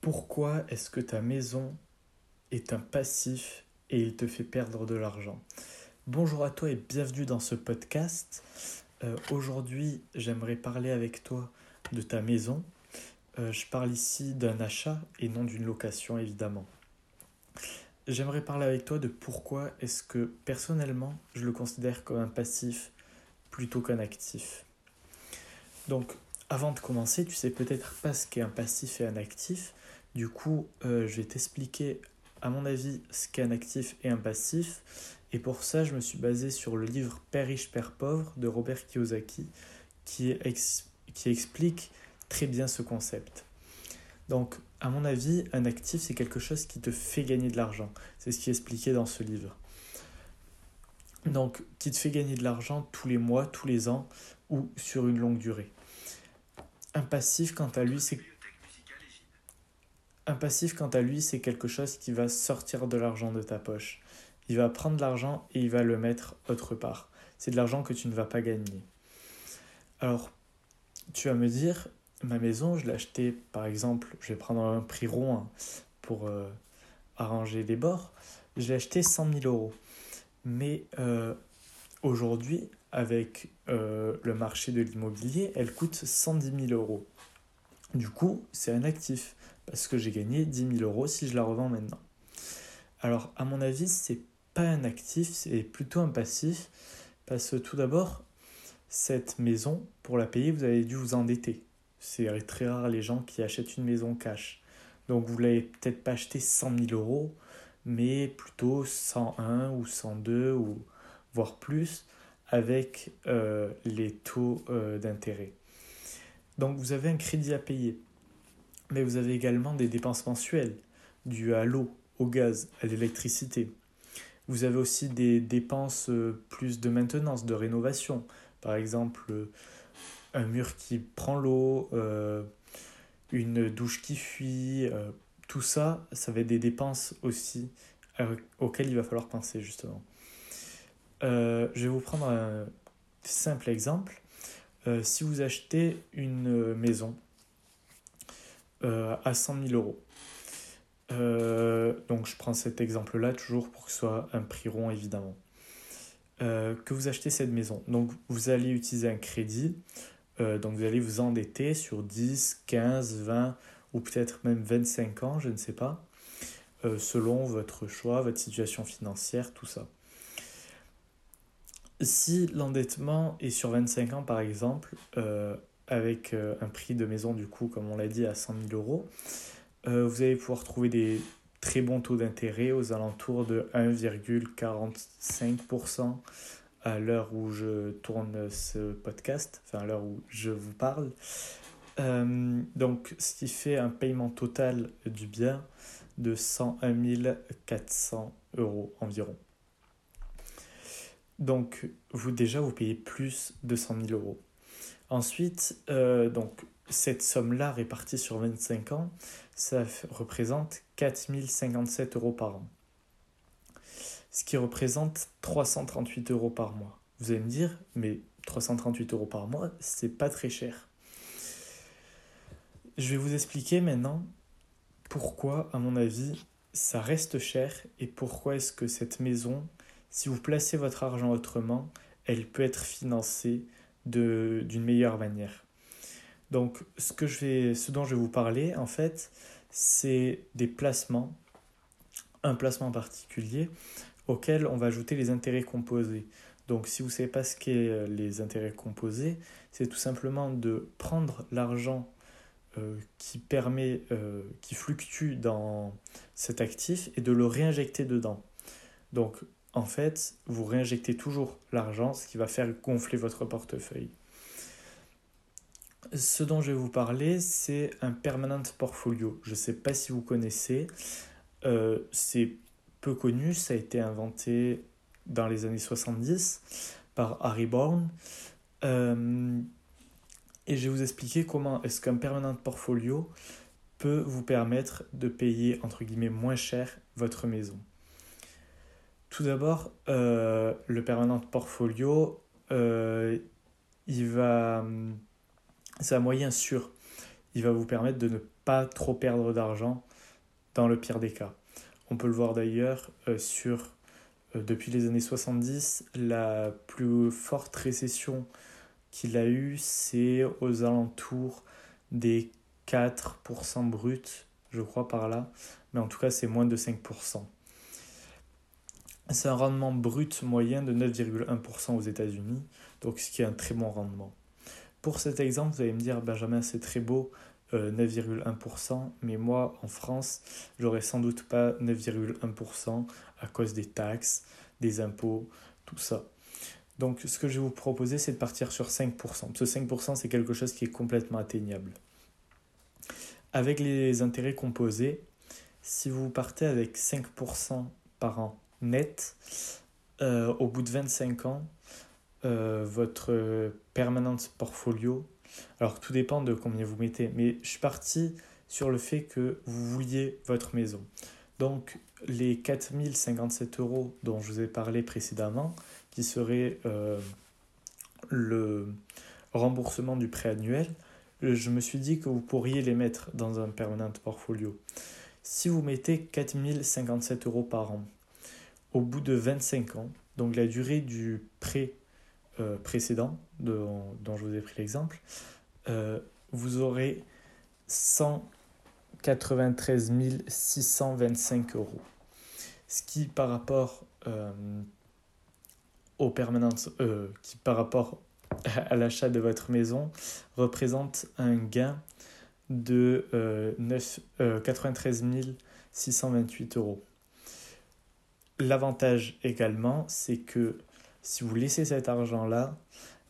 Pourquoi est-ce que ta maison est un passif et il te fait perdre de l'argent? Bonjour à toi et bienvenue dans ce podcast. Euh, aujourd'hui, j'aimerais parler avec toi de ta maison. Euh, je parle ici d'un achat et non d'une location, évidemment. J'aimerais parler avec toi de pourquoi est-ce que personnellement, je le considère comme un passif plutôt qu'un actif. Donc, avant de commencer, tu sais peut-être pas ce qu'est un passif et un actif. Du coup, euh, je vais t'expliquer, à mon avis, ce qu'est un actif et un passif. Et pour ça, je me suis basé sur le livre Père riche, Père pauvre de Robert Kiyosaki, qui, qui explique très bien ce concept. Donc, à mon avis, un actif, c'est quelque chose qui te fait gagner de l'argent. C'est ce qui est expliqué dans ce livre. Donc, qui te fait gagner de l'argent tous les mois, tous les ans ou sur une longue durée. Un passif, quant à lui, c'est un passif, quant à lui, c'est quelque chose qui va sortir de l'argent de ta poche. Il va prendre l'argent et il va le mettre autre part. C'est de l'argent que tu ne vas pas gagner. Alors, tu vas me dire, ma maison, je l'ai achetée, par exemple, je vais prendre un prix rond hein, pour euh, arranger les bords, je l'ai acheté 100 000 euros. Mais euh, aujourd'hui, avec euh, le marché de l'immobilier, elle coûte 110 000 euros. Du coup, c'est un actif parce que j'ai gagné 10 000 euros si je la revends maintenant. Alors, à mon avis, c'est pas un actif, c'est plutôt un passif parce que tout d'abord, cette maison, pour la payer, vous avez dû vous endetter. C'est très rare les gens qui achètent une maison cash. Donc, vous l'avez peut-être pas acheté 100 000 euros, mais plutôt 101 ou 102 ou voire plus avec euh, les taux euh, d'intérêt. Donc vous avez un crédit à payer, mais vous avez également des dépenses mensuelles dues à l'eau, au gaz, à l'électricité. Vous avez aussi des dépenses euh, plus de maintenance, de rénovation. Par exemple, un mur qui prend l'eau, une douche qui fuit, tout ça, ça va être des dépenses aussi auxquelles il va falloir penser justement. Euh, je vais vous prendre un simple exemple. Euh, si vous achetez une maison euh, à 100 000 euros, donc je prends cet exemple-là toujours pour que ce soit un prix rond évidemment, que vous achetez cette maison. Donc vous allez utiliser un crédit, donc vous allez vous endetter sur 10, 15, 20 ou peut-être même 25 ans, je ne sais pas, selon votre choix, votre situation financière, tout ça. Si l'endettement est sur 25 ans, par exemple, euh, avec euh, un prix de maison, du coup, comme on l'a dit, à 100 000 euros, euh, vous allez pouvoir trouver des très bons taux d'intérêt aux alentours de 1,45% à l'heure où je tourne ce podcast, enfin à l'heure où je vous parle. donc, ce qui fait un paiement total du bien de 101 400 euros environ. Donc, vous déjà, vous payez plus de 100 000 euros. Ensuite, euh, donc, cette somme-là répartie sur 25 ans, ça représente 4 057 euros par an. Ce qui représente 338 euros par mois. Vous allez me dire, mais 338 euros par mois, c'est pas très cher. Je vais vous expliquer maintenant pourquoi, à mon avis, ça reste cher et pourquoi est-ce que cette maison si vous placez votre argent autrement, elle peut être financée d'une meilleure manière. Donc, ce, que je vais, ce dont je vais vous parler, en fait, c'est des placements, un placement particulier auquel on va ajouter les intérêts composés. Donc, si vous ne savez pas ce qu'est euh, les intérêts composés, c'est tout simplement de prendre l'argent euh, qui permet, euh, qui fluctue dans cet actif et de le réinjecter dedans. En fait, vous réinjectez toujours l'argent, ce qui va faire gonfler votre portefeuille. Ce dont je vais vous parler, c'est un permanent portfolio. Je ne sais pas si vous connaissez. Euh, c'est peu connu, ça a été inventé dans les années 70 par Harry Bourne. Euh, et je vais vous expliquer comment est-ce qu'un permanent portfolio peut vous permettre de payer entre guillemets moins cher votre maison. Tout d'abord, euh, le permanent portfolio, euh, il va, c'est un moyen sûr. Il va vous permettre de ne pas trop perdre d'argent dans le pire des cas. On peut le voir d'ailleurs euh, sur, depuis les années 70, la plus forte récession qu'il a eue, c'est aux alentours des 4% bruts, je crois par là, mais en tout cas c'est moins de 5%. C'est un rendement brut moyen de 9,1% aux États-Unis, donc ce qui est un très bon rendement. Pour cet exemple, vous allez me dire, Benjamin, c'est très beau, 9,1%, euh, mais moi, en France, j'aurais sans doute pas 9,1% à cause des taxes, des impôts, tout ça. Donc, ce que je vais vous proposer, c'est de partir sur 5%. Ce 5%, c'est quelque chose qui est complètement atteignable. Avec les intérêts composés, si vous partez avec 5% par an net, euh, au bout de 25 ans, euh, votre permanente portfolio, alors tout dépend de combien vous mettez, mais je suis parti sur le fait que vous vouliez votre maison. Donc les 4057 euros dont je vous ai parlé précédemment, qui seraient euh, le remboursement du prêt annuel, je me suis dit que vous pourriez les mettre dans un permanent portfolio. Si vous mettez 4057 euros par an, au bout de 25 ans, donc la durée du prêt euh, précédent dont je vous ai pris l'exemple, euh, vous aurez 193 625 euros. Ce qui par rapport euh, permanentes, qui par rapport à l'achat de votre maison représente un gain de 9, 93 628 euros. L'avantage également, c'est que si vous laissez cet argent-là,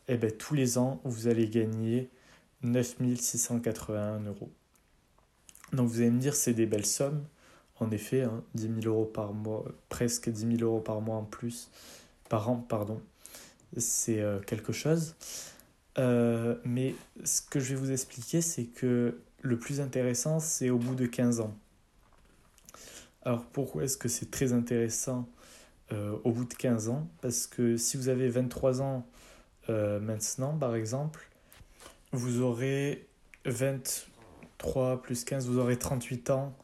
eh ben, tous les ans, vous allez gagner 9681 euros. Donc vous allez me dire, c'est des belles sommes. En effet, 10 hein, 000 euros par mois, presque 10 000 euros par mois en plus, par an, pardon. C'est euh, quelque chose. Euh, mais ce que je vais vous expliquer, c'est que le plus intéressant, c'est au bout de 15 ans. Alors pourquoi est-ce que c'est très intéressant euh, au bout de 15 ans? Parce que si vous avez 23 ans euh, maintenant, par exemple, vous aurez 23 plus 15, vous aurez 38 ans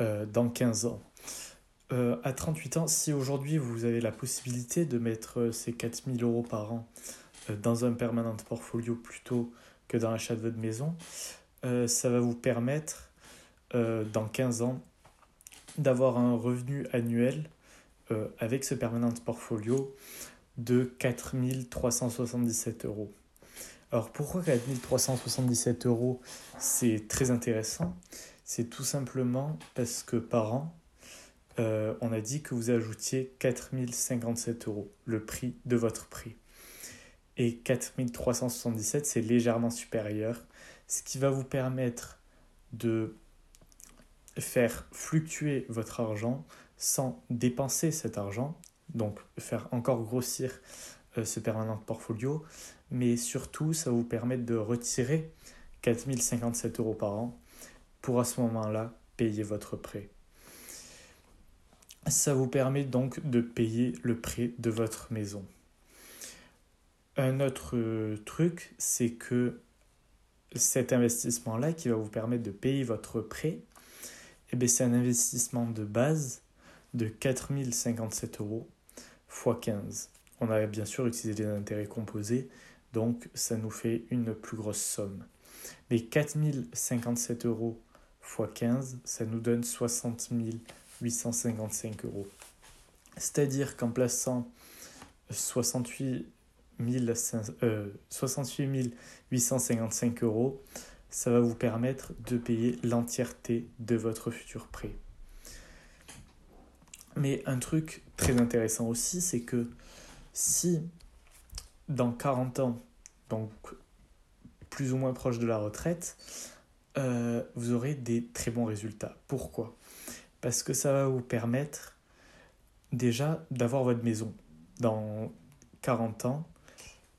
euh, dans 15 ans. à 38 ans, si aujourd'hui vous avez la possibilité de mettre ces 4000 euros par an dans un permanent portfolio plutôt que dans l'achat de votre maison, ça va vous permettre dans 15 ans d'avoir un revenu annuel euh, avec ce permanent portfolio de 4377 euros. Alors pourquoi 4377 euros c'est très intéressant? C'est tout simplement parce que par an, euh, on a dit que vous ajoutiez 4057 euros, le prix de votre prix. Et 4377, c'est légèrement supérieur, ce qui va vous permettre de faire fluctuer votre argent sans dépenser cet argent, donc faire encore grossir euh, ce permanent portfolio, mais surtout ça vous permet de retirer 4057 euros par an pour à ce moment-là payer votre prêt. Ça vous permet donc de payer le prêt de votre maison. Un autre euh, truc, c'est que cet investissement-là qui va vous permettre de payer votre prêt, eh c'est un investissement de base de 4057 euros x 15. On a bien sûr utilisé des intérêts composés, donc ça nous fait une plus grosse somme. Mais 4057 euros x 15, ça nous donne 60 855 euros. C'est-à-dire qu'en plaçant 68, 68 855 euros, ça va vous permettre de payer l'entièreté de votre futur prêt. Mais un truc très intéressant aussi, c'est que si dans 40 ans, donc plus ou moins proche de la retraite, euh, vous aurez des très bons résultats. Pourquoi? Parce que ça va vous permettre déjà d'avoir votre maison dans 40 ans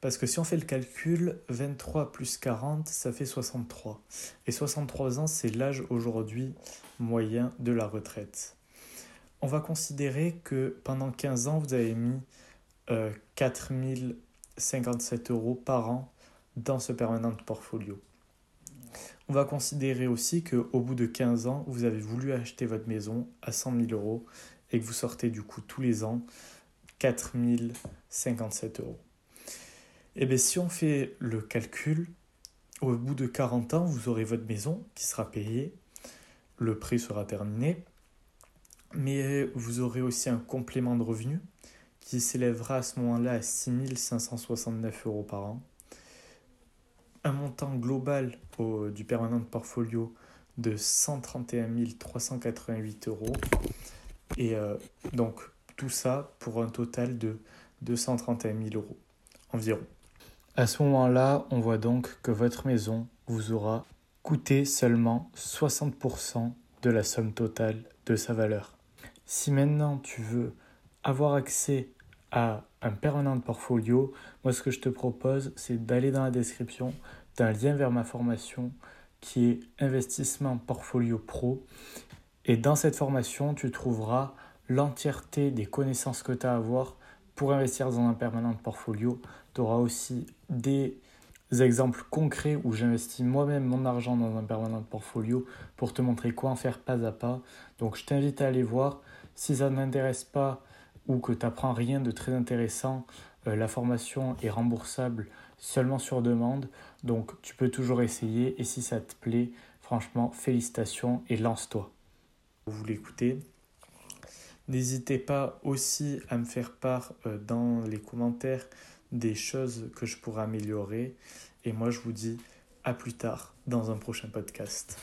parce que si on fait le calcul, 23 plus 40, ça fait 63. Et 63 ans, c'est l'âge aujourd'hui moyen de la retraite. On va considérer que pendant 15 ans, vous avez mis euh, 4057 euros par an dans ce permanent portfolio. On va considérer aussi qu'au bout de 15 ans, vous avez voulu acheter votre maison à 100 000 euros et que vous sortez du coup tous les ans 4 057 euros. Et eh bien si on fait le calcul, au bout de 40 ans, vous aurez votre maison qui sera payée, le prêt sera terminé, mais vous aurez aussi un complément de revenu qui s'élèvera à ce moment-là à 6 569 euros par an un montant global du permanent de portfolio de 131 388 euros. Et euh, donc tout ça pour un total de 231 000 euros environ. À ce moment-là, on voit donc que votre maison vous aura coûté seulement 60% de la somme totale de sa valeur. Si maintenant tu veux avoir accès à un permanent portfolio, moi ce que je te propose, c'est d'aller dans la description, d'un lien vers ma formation qui est Investissement Portfolio Pro. Et dans cette formation, tu trouveras l'entièreté des connaissances que tu as à avoir pour investir dans un permanent portfolio. Tu auras aussi des exemples concrets où j'investis moi-même mon argent dans un permanent portfolio pour te montrer quoi en faire pas à pas. Donc je t'invite à aller voir. Si ça ne t'intéresse pas, ou que tu n'apprends rien de très intéressant, euh, la formation est remboursable seulement sur demande. Donc tu peux toujours essayer et si ça te plaît, franchement, félicitations et lance-toi. Vous l'écoutez. N'hésitez pas aussi à me faire part euh, dans les commentaires des choses que je pourrais améliorer. Et moi, je vous dis à plus tard dans un prochain podcast.